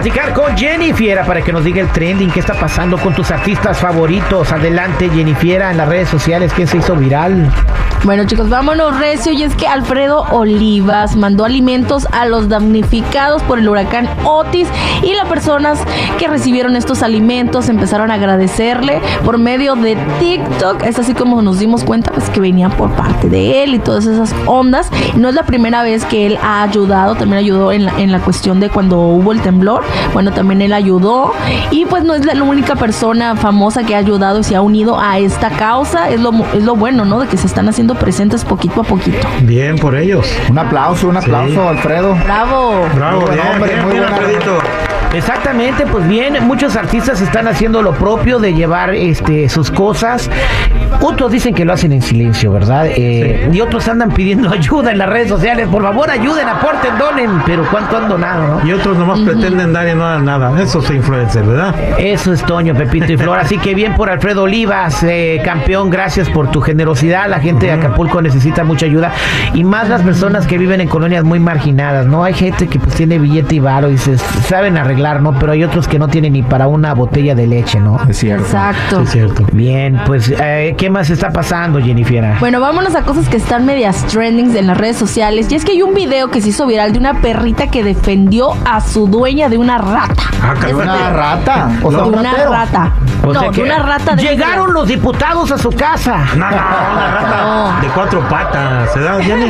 platicar con Jennifiera para que nos diga el trending. ¿Qué está pasando con tus artistas favoritos? Adelante, Jennifiera, en las redes sociales. ¿Quién se hizo viral? Bueno chicos, vámonos recio y es que Alfredo Olivas mandó alimentos a los damnificados por el huracán Otis y las personas que recibieron estos alimentos empezaron a agradecerle por medio de TikTok. Es así como nos dimos cuenta pues que venían por parte de él y todas esas ondas. No es la primera vez que él ha ayudado, también ayudó en la, en la cuestión de cuando hubo el temblor. Bueno, también él ayudó y pues no es la única persona famosa que ha ayudado y se ha unido a esta causa. Es lo, es lo bueno, ¿no? De que se están haciendo presentes poquito a poquito. Bien por ellos. Un aplauso, un aplauso, Alfredo. Bravo. Bravo, Muy buen bien, hombre, bien, muy bien, buen Alfredito. Exactamente, pues bien, muchos artistas están haciendo lo propio de llevar este sus cosas. Otros dicen que lo hacen en silencio, ¿verdad? Eh, Y otros andan pidiendo ayuda en las redes sociales. Por favor, ayuden, aporten, donen. Pero ¿cuánto han donado, no? Y otros nomás pretenden dar y no dan nada. Eso es influencer, ¿verdad? Eso es Toño, Pepito y Flor. Así que bien por Alfredo Olivas, eh, campeón, gracias por tu generosidad. La gente de Acapulco necesita mucha ayuda. Y más las personas que viven en colonias muy marginadas, ¿no? Hay gente que pues tiene billete y varo y se saben arreglar, ¿no? Pero hay otros que no tienen ni para una botella de leche, ¿no? Es cierto. Exacto. Es cierto. Bien, pues, eh, ¿qué más está pasando, Jennifer? Bueno, vámonos a cosas que están medias trendings en las redes sociales. Y es que hay un video que se hizo viral de una perrita que defendió a su dueña de una rata. Ah, caray. Una rata. O sea, de un una ratero. rata. O no, sea de que una rata de Llegaron los diputados a su casa. No, no, una rata de cuatro patas. ¿Se da, Jenny?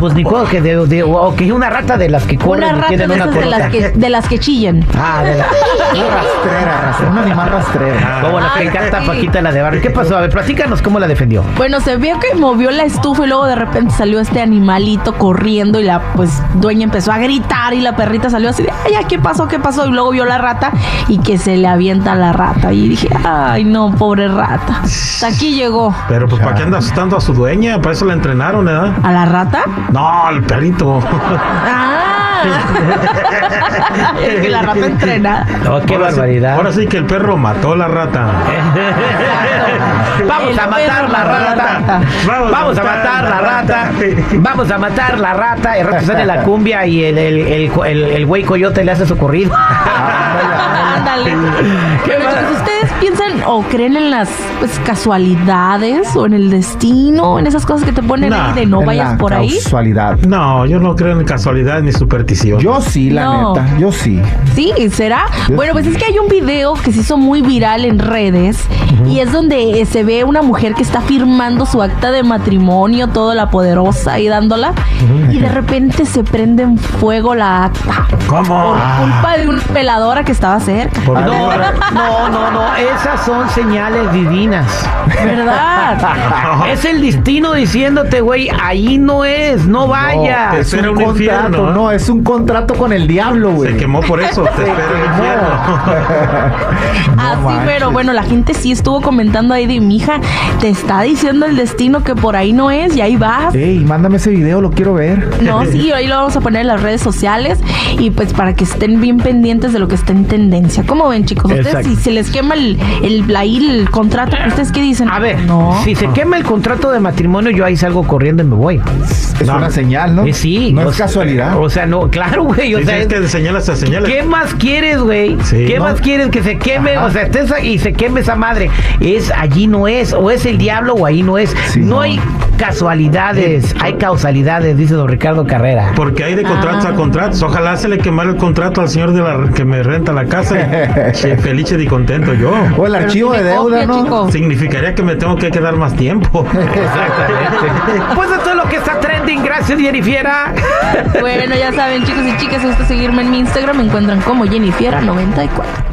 Pues ni cuando que de, de- o que una rata de las que corren Una y rata tienen de una de las, que, de las que chillan. Ah, de la... Una rastrera, rastrera. Un animal rastrera. Como la que encanta sí. Paquita la de barrio. ¿Qué pasó? A ver, platícanos cómo la defendió. Bueno, se vio que movió la estufa y luego de repente salió este animalito corriendo y la pues dueña empezó a gritar y la perrita salió así de, ay, ¿qué pasó? ¿Qué pasó? Y luego vio la rata y que se le avienta la rata. Y dije, ay, no, pobre rata. Hasta aquí llegó. Pero pues ¿para qué anda asustando a su dueña? Para eso la entrenaron, ¿verdad? ¿A la rata? No, al perrito. Ah. es que la rata. No, qué Ahora sí- barbaridad. ahora sí que el perro mató a la rata. Vamos a matar la rata. Vamos a matar la rata. Vamos a matar la rata. El rato sale la cumbia y el, el, el, el- el güey coyote le hace su corrido. Ándale. Chicos, ¿Ustedes piensan o creen en las pues, casualidades o en el destino? En esas cosas que te ponen Nah, ahí de no vayas la por ahí. Casualidad. No, yo no creo en casualidad ni superstición. Yo sí, la No. neta. Yo sí. Sí, ¿será? Yo Bueno, pues es que hay un video que se hizo muy viral en redes y es donde eh, se ve una mujer que está firmando su acta de matrimonio, toda la poderosa y dándola, y de repente se prende en fuego la acta ¿Cómo? por culpa de una peladora que estaba cerca. Por No, no, no, no. Esas son señales divinas. ¿Verdad? Es el destino diciéndote, güey, ahí no es, no vayas. es- un contrato, infierno, ¿eh? no, es un contrato con el diablo, güey. Se quemó por eso. Te Se espera el infierno. No Así, manches. pero bueno, la gente sí estuvo comentando ahí de mi hija, te está diciendo el destino que por ahí no es y ahí vas. Ey, mándame ese video, lo quiero ver. No, sí, ahí lo vamos a poner en las redes sociales y pues para que estén bien pendientes de lo que está en tendencia. ¿Cómo ven, chicos? Ustedes Exacto. si se les quema el, el, ahí el contrato, ¿ustedes qué dicen? A ver, no. si se quema el contrato de matrimonio, yo ahí salgo corriendo y me voy. Es No. una señal, ¿no? Eh, sí. No o es sea, casualidad. O sea, no, claro, güey. O Sí, sea, tienes que señalas a señales. ¿Qué más quieres, güey? Sí, ¿Qué no. más quieres que se queme? O sea, estés ahí y se queme esa madre. Es allí no es, o es el diablo o ahí no es. Sí, no, no. hay casualidades, hay causalidades, dice don Ricardo Carrera. Porque hay de contratos Ah. a contratos. Ojalá se le quemara el contrato al señor de la que me renta la casa. Che, feliz y contento yo. o el archivo de deuda, copia, ¿no? chico. Significaría que me tengo que quedar más tiempo. Pues esto es lo que está trending. Gracias, Jennifiera. Bueno, ya saben, chicos y chicas, si gusta seguirme en mi Instagram, me encuentran como Jennifiera94.